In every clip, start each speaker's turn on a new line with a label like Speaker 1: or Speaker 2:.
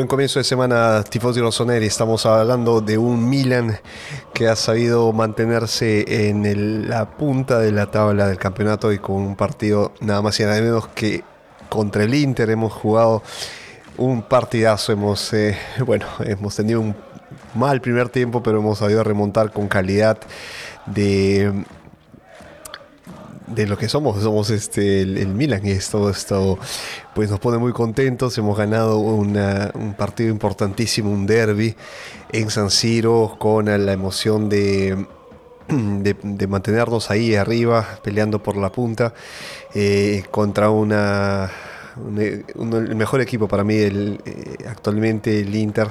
Speaker 1: Buen comienzo de semana, Tifosi Rossoneri. Estamos hablando de un Milan que ha sabido mantenerse en la punta de la tabla del campeonato y con un partido nada más y nada menos que contra el Inter. Hemos jugado un partidazo. Hemos, eh, bueno, hemos tenido un mal primer tiempo, pero hemos sabido remontar con calidad de de lo que somos, somos este el, Milan y esto, esto pues nos pone muy contentos, hemos ganado un partido importantísimo, un derby en San Siro con la emoción de, de, mantenernos ahí arriba, peleando por la punta, eh, contra una, el mejor equipo para mí el, eh, actualmente el Inter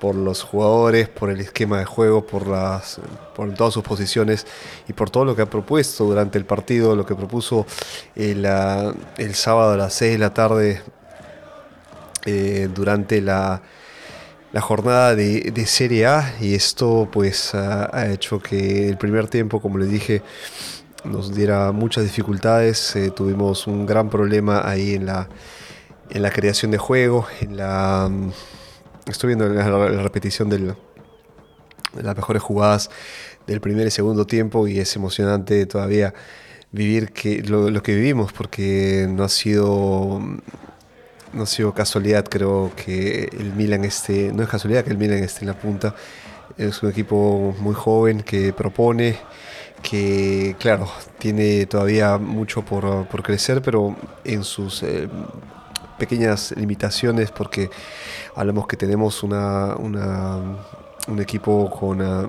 Speaker 1: por los jugadores, por el esquema de juego, por, las, por todas sus posiciones y por todo lo que ha propuesto durante el partido, lo que propuso el, el sábado a las 6 de la tarde eh, durante la, la jornada de, de, Serie A. Y esto pues ha, hecho que el primer tiempo, como les dije, nos diera muchas dificultades, eh, tuvimos un gran problema ahí en la, en la creación de juego, en la Estoy viendo la, repetición de las mejores jugadas del primer y segundo tiempo y es emocionante todavía vivir que, lo, que vivimos porque no ha sido no ha sido casualidad creo que el Milan esté no es casualidad que el Milan esté en la punta. Es un equipo muy joven que propone que claro tiene todavía mucho por, crecer pero en sus eh, pequeñas limitaciones porque hablamos que tenemos una, un equipo con, ah,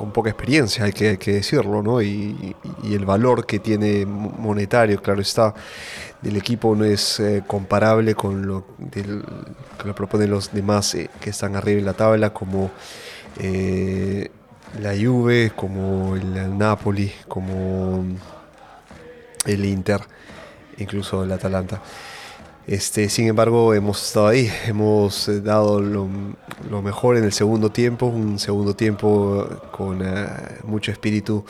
Speaker 1: con poca experiencia, hay que, decirlo, ¿no? Y, el valor que tiene monetario, claro está, del equipo no es eh, comparable con lo que lo proponen los demás eh, que están arriba en la tabla, como eh, la Juve, como el Napoli, como el Inter incluso el Atalanta. Este, sin embargo, hemos estado ahí, hemos eh, dado lo, mejor en el segundo tiempo, un segundo tiempo con eh, mucho espíritu,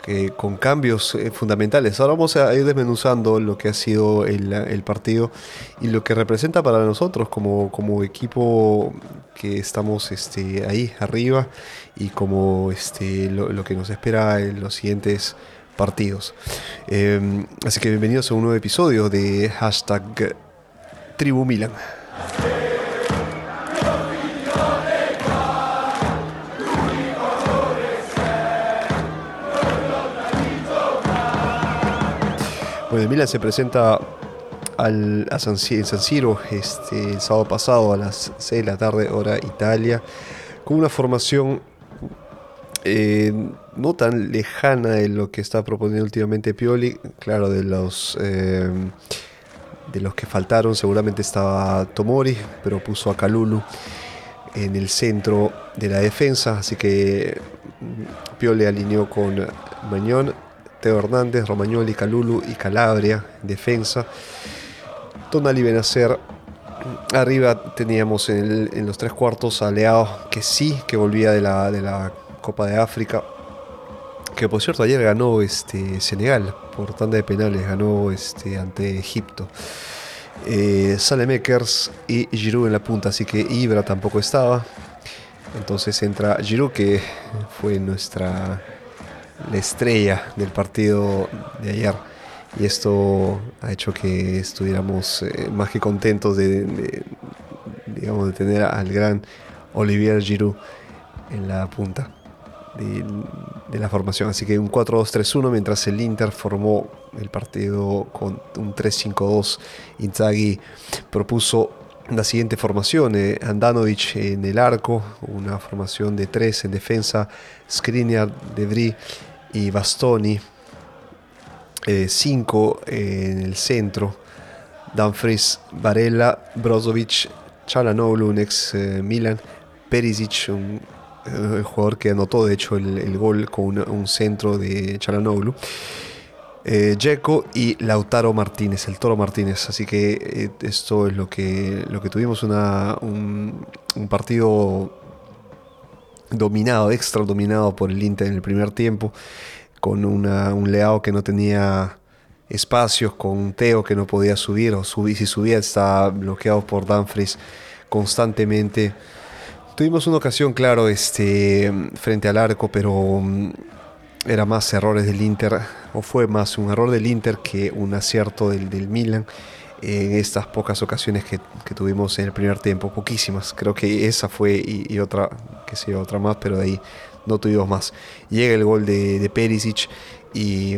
Speaker 1: que, con cambios eh, fundamentales. Ahora vamos a ir desmenuzando lo que ha sido el, partido y lo que representa para nosotros como, como equipo que estamos este, ahí arriba y como este, lo que nos espera en los siguientes partidos. Em, así que bienvenidos a un nuevo episodio de hashtag Tribu Milan. Bueno, Milan se presenta al, San, en San Siro este, el sábado pasado a las 6 de la tarde, hora Italia, con una formación eh, no tan lejana de lo que está proponiendo últimamente Pioli. Claro, de los, eh, de los que faltaron seguramente estaba Tomori, pero puso a Calulu en el centro de la defensa. Así que mm, Pioli alineó con Mañón, Teo Hernández, Romagnoli, Calulu y Calabria en defensa. Tonali Benacer Arriba teníamos en, los tres cuartos a Leao, que sí, que volvía de la, de la Copa de África. Que por cierto ayer ganó este Senegal por tanda de penales, ganó este ante Egipto. Eh, Salemekers y Giroud en la punta, así que Ibra tampoco estaba. Entonces entra Giroud que fue nuestra la estrella del partido de ayer. Y esto ha hecho que estuviéramos eh, más que contentos de, digamos, de tener al gran Olivier Giroud en la punta de, la formación. Así que un 4-2-3-1, mientras el Inter formó el partido con un 3-5-2. Inzaghi propuso la siguiente formación: eh, Andanovic en el arco, una formación de 3 en defensa, Skriniar, Debris y Bastoni. 5 eh, en el centro, Danfries, Varela, Brozovic, Chalanoglu, un ex eh, Milan, Perisic, un el jugador que anotó de hecho el, gol con un centro de Chalanoglu. Eh, y Lautaro Martínez, el Toro Martínez. Así que eh, esto es lo que, lo que tuvimos, una, un, partido dominado, extra dominado por el Inter en el primer tiempo, con un Leao que no tenía espacios con Teo que no podía subir o subir, si subía estaba bloqueado por Danfries constantemente. Tuvimos una ocasión, claro, este, frente al arco, pero mm, era más errores del Inter, o fue más un error del Inter que un acierto del, del Milan en estas pocas ocasiones que, tuvimos en el primer tiempo, poquísimas. Creo que esa fue y, otra, que sé, otra más, pero de ahí no tuvimos más. Llega el gol de, de Perisic y,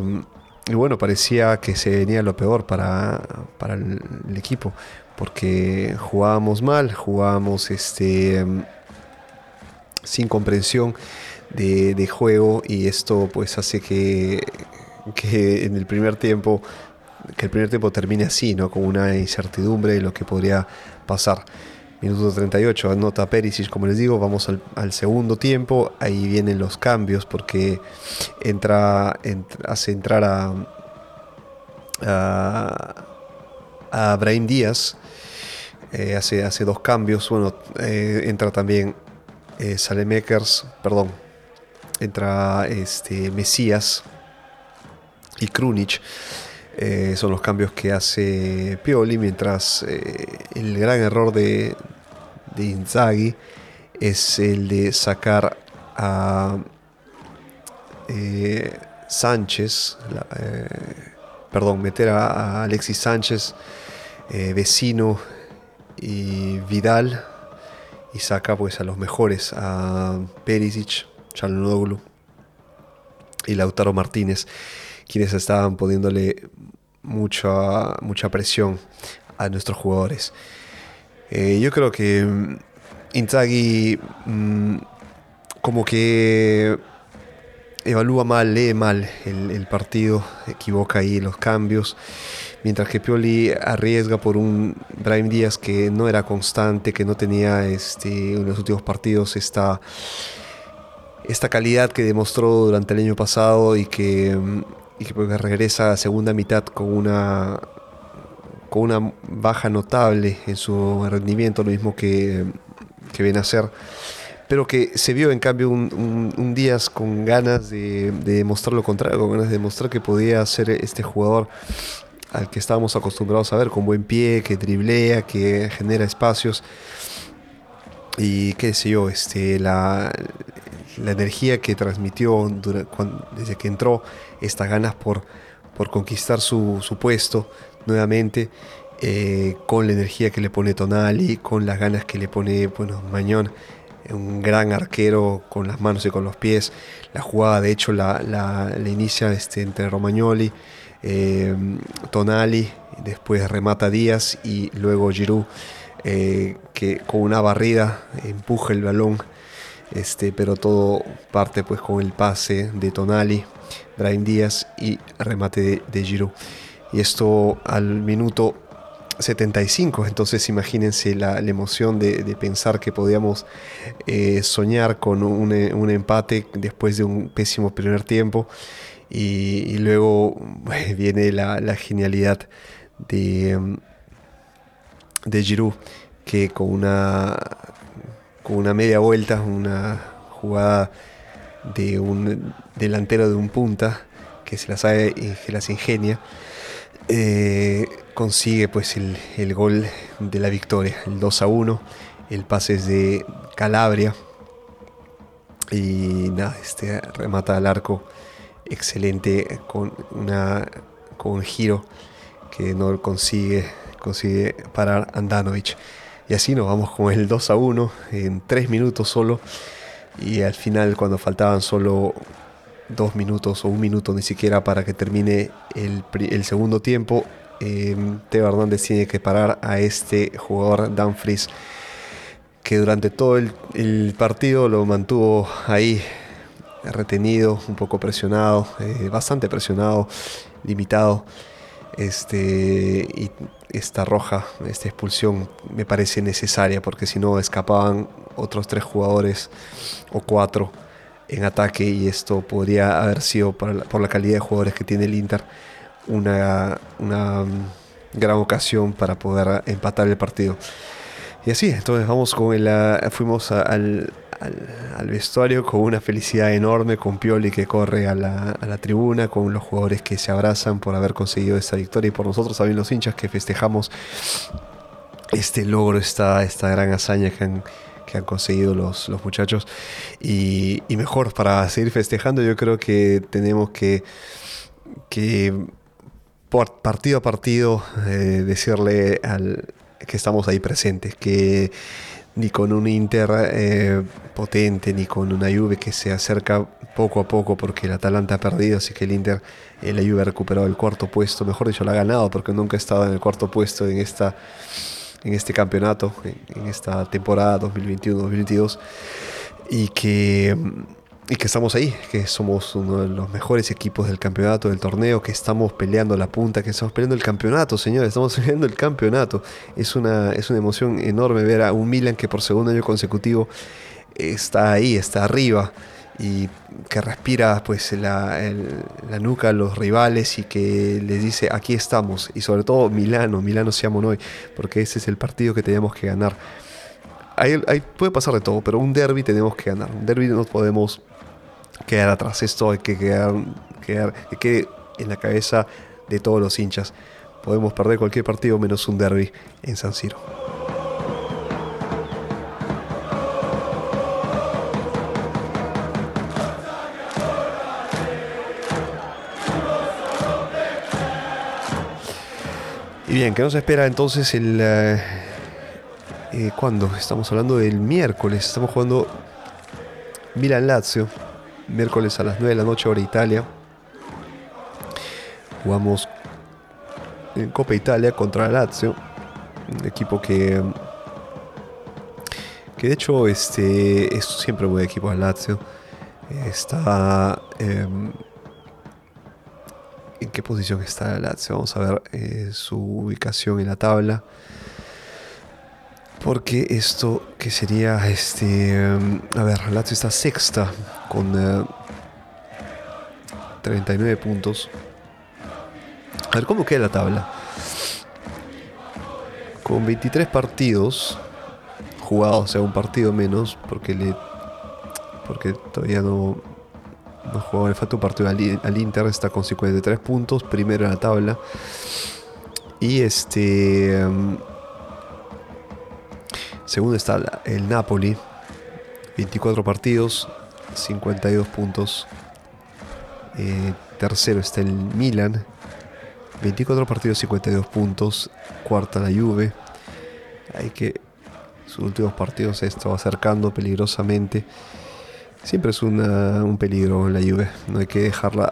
Speaker 1: bueno, parecía que se venía lo peor para, para el, equipo, porque jugábamos mal, jugábamos este, sin comprensión de, juego y esto pues hace que, en el primer tiempo que el primer tiempo termine así, ¿no? Con una incertidumbre de lo que podría pasar. Minuto 38, anota Perisic, como les digo, vamos al, segundo tiempo, ahí vienen los cambios porque entra, hace entrar a, a, Brahim Díaz, eh, hace, hace dos cambios, bueno, eh, entra también eh, Salemekers, perdón, entra este, Mesías y Krunic. Eh, son los cambios que hace Pioli, mientras eh, el gran error de, de Inzaghi es el de sacar a eh, Sánchez, perdón, meter a, Alexis Sánchez, vecino y Vidal, y saca pues a los mejores, a Perisic, Chalonoglu y Lautaro Martínez quienes estaban poniéndole mucha, mucha presión a nuestros jugadores. Eh, yo creo que mm, Inzaghi mm, como que evalúa mal, lee mal el, partido, equivoca ahí los cambios, mientras que Pioli arriesga por un Brahim Díaz que no era constante, que no tenía este, en los últimos partidos esta, esta calidad que demostró durante el año pasado y que y que pues, regresa a segunda mitad con una con una baja notable en su rendimiento, lo mismo que, que viene a ser, pero que se vio en cambio un, un, Díaz con ganas de, de, demostrar lo contrario, con ganas de demostrar que podía ser este jugador al que estábamos acostumbrados a ver, con buen pie, que driblea, que genera espacios y qué sé yo, este, la, la energía que transmitió desde que entró, estas ganas por, por conquistar su, puesto nuevamente, eh, con la energía que le pone Tonali, con las ganas que le pone bueno, Mañón, un gran arquero con las manos y con los pies. La jugada, de hecho, la, la, inicia este, entre Romagnoli, eh, Tonali, después remata Díaz y luego Giroud, eh, que con una barrida empuja el balón este, pero todo parte pues con el pase de Tonali, Brian Díaz y remate de, de Giroud. Y esto al minuto 75, entonces imagínense la, emoción de, pensar que podíamos eh, soñar con un, empate después de un pésimo primer tiempo y, luego viene la, genialidad de, de Giroud que con una con una media vuelta, una jugada de un delantero de un punta que se la sabe que las ingenia, eh, consigue pues el, gol de la victoria, el 2 a 1, el pase es de Calabria. Y nada, este remata al arco excelente con una con un giro que no consigue consigue parar Andanovic. Y así nos vamos con el 2 a 1 en 3 minutos solo. Y al final, cuando faltaban solo 2 minutos o un minuto ni siquiera para que termine el, segundo tiempo, eh, Teo Hernández tiene que parar a este jugador Danfries que durante todo el, partido lo mantuvo ahí retenido, un poco presionado, eh, bastante presionado, limitado. Este, y esta roja, esta expulsión me parece necesaria porque si no escapaban otros tres jugadores o cuatro en ataque y esto podría haber sido por la, calidad de jugadores que tiene el Inter una, una mm, gran ocasión para poder empatar el partido. Y así, entonces vamos con el, fuimos al, al, vestuario con una felicidad enorme, con Pioli que corre a la, a la, tribuna, con los jugadores que se abrazan por haber conseguido esta victoria y por nosotros también los hinchas que festejamos este logro, esta, esta gran hazaña que han, que han conseguido los, los muchachos. Y, y, mejor, para seguir festejando, yo creo que tenemos que, que partido a partido, eh, decirle al, que estamos ahí presentes, que ni con un Inter eh, potente, ni con una Juve que se acerca poco a poco porque el Atalanta ha perdido, así que el Inter, eh, la Juve ha recuperado el cuarto puesto, mejor dicho, la ha ganado porque nunca ha estado en el cuarto puesto en, esta, en este campeonato, en esta temporada 2021-2022, y que y que estamos ahí, que somos uno de los mejores equipos del campeonato, del torneo, que estamos peleando la punta, que estamos peleando el campeonato, señores, estamos peleando el campeonato. Es una, es una emoción enorme ver a un Milan que por segundo año consecutivo está ahí, está arriba y que respira pues la, la nuca a los rivales y que les dice aquí estamos y sobre todo Milano, Milano seamos hoy, porque ese es el partido que tenemos que ganar. Ahí, puede pasar de todo, pero un derby tenemos que ganar. Un derby no podemos quedar atrás. Esto hay que quedar, quedar que quede en la cabeza de todos los hinchas. Podemos perder cualquier partido menos un derby en San Siro. Y bien, ¿qué nos espera entonces el... Eh, eh, ¿Cuándo? Estamos hablando del miércoles. Estamos jugando Milan-Lazio miércoles a las 9 de la noche hora Italia. Jugamos en Copa Italia contra Lazio, un equipo que que de hecho este es siempre buen equipo de Lazio. Está em, ¿En qué posición está Lazio? Vamos a ver eh, su ubicación en la tabla. Porque esto que sería este. Em, a ver, Lazio está sexta con 39 eh, puntos. A ver, ¿cómo queda la tabla? Con 23 partidos jugados, o sea, un partido menos, porque le porque todavía no, no jugó, le falta un partido al, Inter, está con 53 puntos, primero en la tabla. Y este. Em, segundo está el Napoli, 24 partidos, 52 puntos. Eh, tercero está el Milan, 24 partidos, 52 puntos. Cuarta la Juve. Hay que sus últimos partidos se está acercando peligrosamente. Siempre es un peligro la Juve. No hay que dejarla,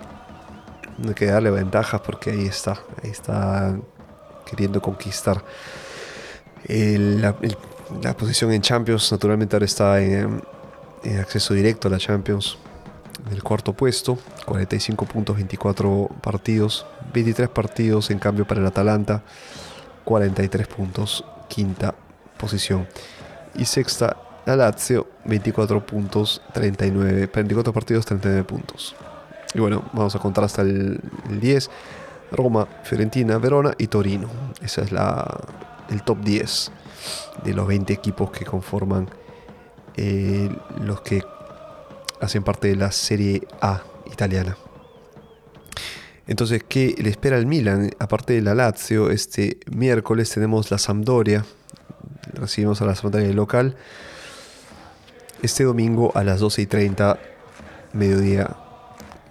Speaker 1: no hay que darle ventajas porque ahí está, ahí está queriendo conquistar la, la posición en Champions. Naturalmente ahora está en acceso directo a la Champions. En el cuarto puesto, 45 puntos, 24 partidos, 23 partidos en cambio para el Atalanta, 43 puntos, quinta posición. Y sexta, la Lazio, 24 puntos, 39, 24 partidos, 39 puntos. Y bueno, vamos a contar hasta el, 10. Roma, Fiorentina, Verona y Torino. Ese es la, el top 10 de los 20 equipos que conforman eh, los que hacen parte de la Serie A italiana. Entonces, ¿qué le espera al Milan? Aparte de la Lazio, este miércoles tenemos la Sampdoria. Recibimos a la Sampdoria local. Este domingo a las 12 y 30, mediodía,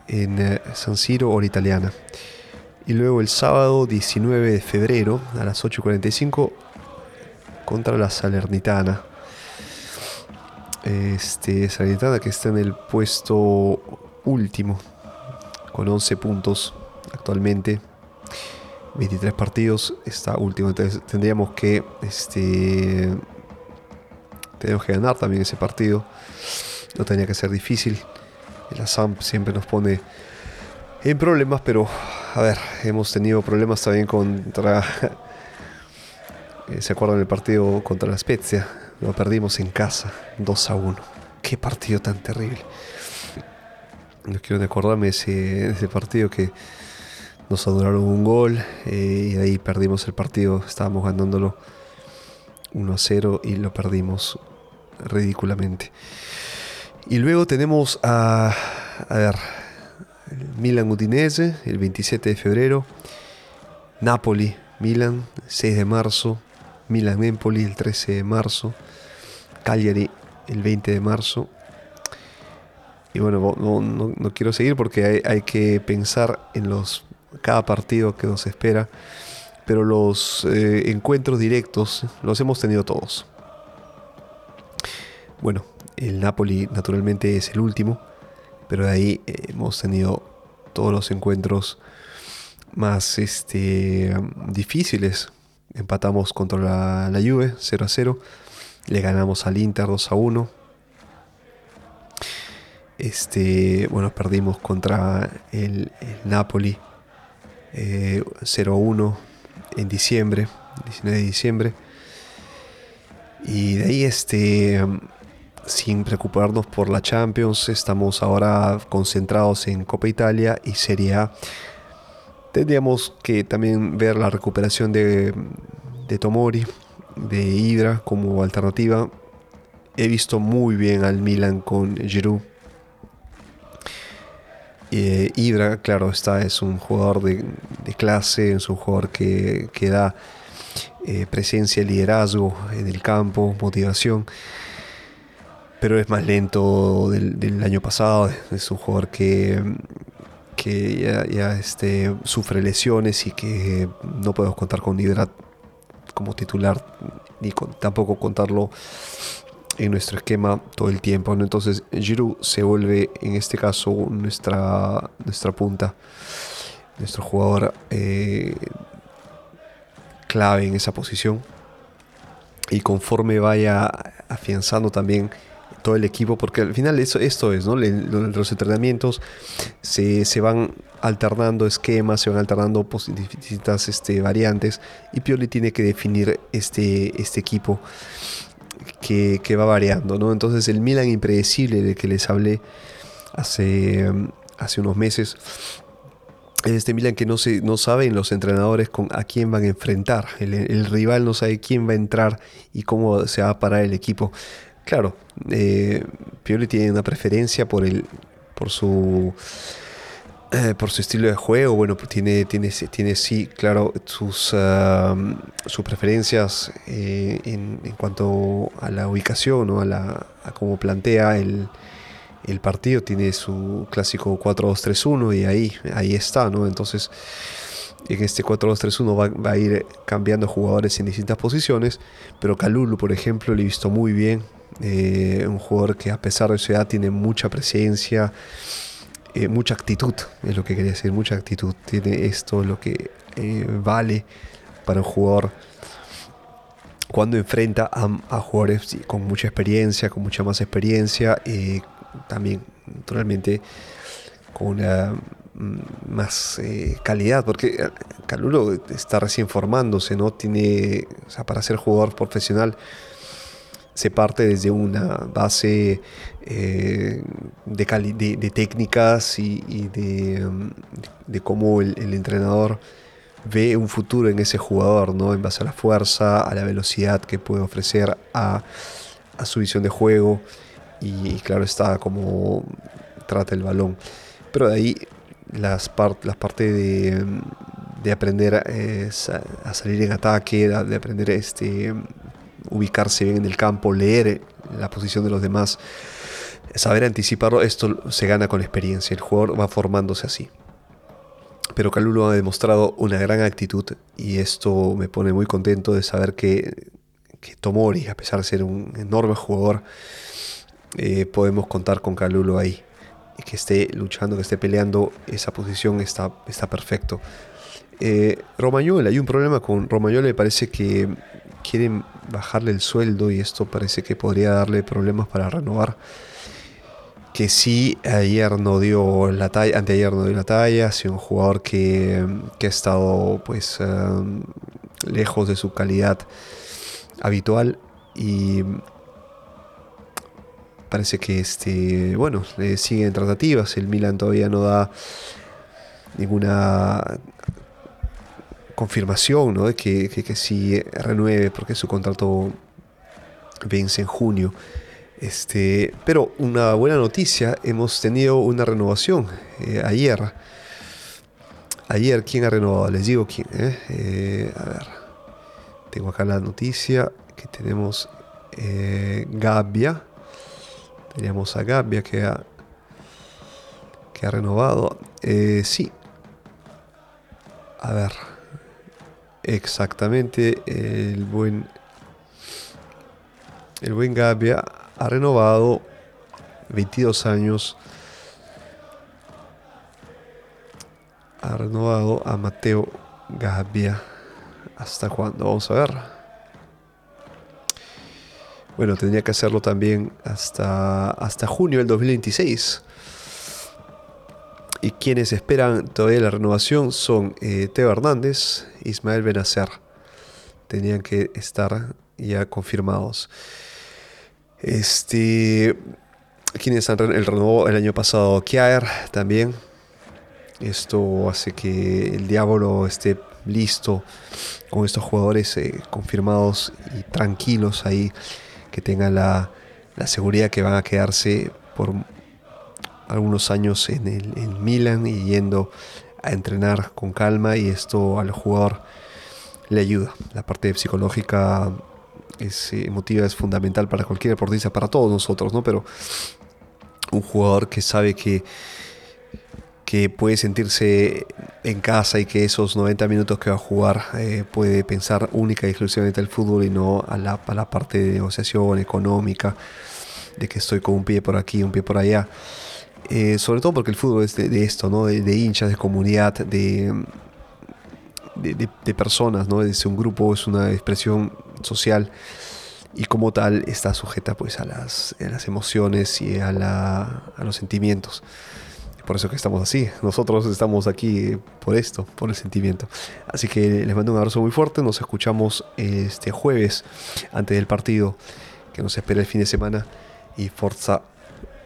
Speaker 1: en eh, San Siro, hora italiana. Y luego el sábado 19 de febrero, a las 8.45, contra la Salernitana. Este, Salernitana que está en el puesto último con 11 puntos actualmente. 23 partidos, está último. Entonces tendríamos que este tenemos que ganar también ese partido. No tenía que ser difícil. La SAMP siempre nos pone en problemas, pero a ver, hemos tenido problemas también contra. ¿Se acuerdan del partido contra la Spezia? Lo perdimos en casa, 2 a 1. Qué partido tan terrible. No quiero acordarme de ese, ese partido que nos adoraron un gol eh, y ahí perdimos el partido. Estábamos ganándolo 1 a 0 y lo perdimos ridículamente. Y luego tenemos a, a ver, Milan Udinese el 27 de febrero, Napoli, Milan, 6 de marzo, Milan Empoli el 13 de marzo, Cagliari el 20 de marzo. Y bueno, no, quiero seguir porque hay, que pensar en los cada partido que nos espera. Pero los eh, encuentros directos los hemos tenido todos. Bueno, el Napoli naturalmente es el último, pero de ahí eh, hemos tenido todos los encuentros más este, difíciles. Empatamos contra la, la Juve 0 a 0. Le ganamos al Inter 2 a 1. Este, bueno, perdimos contra el, Napoli 0 eh, a 1 en diciembre, 19 de diciembre. Y de ahí, este, sin preocuparnos por la Champions, estamos ahora concentrados en Copa Italia y Serie A. Tendríamos que también ver la recuperación de, Tomori, de Ibra como alternativa. He visto muy bien al Milan con Giroud. Eh, Ibra, claro, está, es un jugador de, clase, es un jugador que, da eh, presencia, liderazgo en el campo, motivación pero es más lento del, año pasado. Es un jugador que, que ya, este, sufre lesiones y que no podemos contar con Ibra como titular, ni tampoco contarlo en nuestro esquema todo el tiempo. Entonces Giroud se vuelve en este caso nuestra, nuestra punta, nuestro jugador eh, clave en esa posición. Y conforme vaya afianzando también todo el equipo, porque al final eso, esto es, ¿no? los entrenamientos se, se, van alternando esquemas, se van alternando distintas este, variantes y Pioli tiene que definir este, este equipo que, que, va variando, ¿no? Entonces el Milan impredecible del que les hablé hace, hace unos meses es este Milan que no, se, no saben los entrenadores con a quién van a enfrentar. El, rival no sabe quién va a entrar y cómo se va a parar el equipo. Claro, eh, Pioli tiene una preferencia por el por su eh, por su estilo de juego, bueno, tiene, tiene, tiene sí, claro, sus, sus preferencias eh, en, cuanto a la ubicación, o a, la, cómo plantea el, partido, tiene su clásico 4-2-3-1 y ahí, ahí está, ¿no? Entonces, en este 4-2-3-1 va, va, a ir cambiando jugadores en distintas posiciones, pero Calulu, por ejemplo, le he visto muy bien, eh, un jugador que a pesar de su edad tiene mucha presencia, eh, mucha actitud, es lo que quería decir, mucha actitud. Tiene esto lo que eh, vale para un jugador cuando enfrenta a, jugadores con mucha experiencia, con mucha más experiencia, también naturalmente con una mm, más calidad, porque Calulo está recién formándose, ¿no? Tiene, para ser jugador profesional se parte desde una base eh, de, técnicas y, mm, de, cómo el, entrenador ve un futuro en ese jugador, ¿no? en base a la fuerza, a la velocidad que puede ofrecer, a, su visión de juego y, claro está como trata el balón. Pero de ahí las, las partes de, de aprender eh, a salir en ataque, de aprender este, ubicarse bien en el campo, leer la posición de los demás, saber anticiparlo, esto se gana con experiencia, el jugador va formándose así. Pero Calulo ha demostrado una gran actitud y esto me pone muy contento de saber que, que Tomori, a pesar de ser un enorme jugador, eh, podemos contar con Calulo ahí. Que esté luchando, que esté peleando, esa posición está, está perfecto. Eh, hay un problema con Romagnoli, me parece que quieren bajarle el sueldo y esto parece que podría darle problemas para renovar. Que sí, ayer no dio la talla, anteayer no dio la talla, ha sido un jugador que, ha estado pues em, lejos de su calidad habitual y parece que este bueno siguen tratativas el Milan todavía no da ninguna confirmación ¿no? de que, que, que sí renueve porque su contrato vence en junio. Este, pero una buena noticia, hemos tenido una renovación eh, ayer. Ayer, ¿quién ha renovado? Les digo quién. Eh? Eh, a ver, tengo acá la noticia que tenemos Gabia. Teníamos a Gabia que ha, que ha renovado. sí. A ver. Exactamente, el buen el buen Gabia ha renovado 22 años. Ha renovado a Mateo Gabia. ¿Hasta cuándo? Vamos a ver. Bueno, tendría que hacerlo también hasta, hasta junio del 2026. Quienes esperan todavía la renovación son eh, Teo Hernández, Ismael Benacer. Tenían que estar ya confirmados. Este, quienes han el renovó el año pasado Kiaer también. Esto hace que el Diablo esté listo con estos jugadores eh, confirmados y tranquilos ahí, que tengan la, seguridad que van a quedarse por algunos años en el en Milan y yendo a entrenar con calma y esto al jugador le ayuda. La parte psicológica es eh, emotiva, es fundamental para cualquier deportista, para todos nosotros, ¿no? Pero un jugador que sabe que, que puede sentirse en casa y que esos 90 minutos que va a jugar eh, puede pensar única y exclusivamente al fútbol y no a la, a la parte de negociación económica, de que estoy con un pie por aquí, un pie por allá. Eh, sobre todo porque el fútbol es de, esto, ¿no? De, de, hinchas, de comunidad, de, de, personas, ¿no? Es un grupo, es una expresión social y como tal está sujeta pues a las, las emociones y a, la, a los sentimientos. Por eso que estamos así. Nosotros estamos aquí por esto, por el sentimiento. Así que les mando un abrazo muy fuerte. Nos escuchamos este jueves antes del partido que nos espera el fin de semana. Y Forza,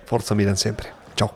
Speaker 1: Forza Milan siempre. Ciao.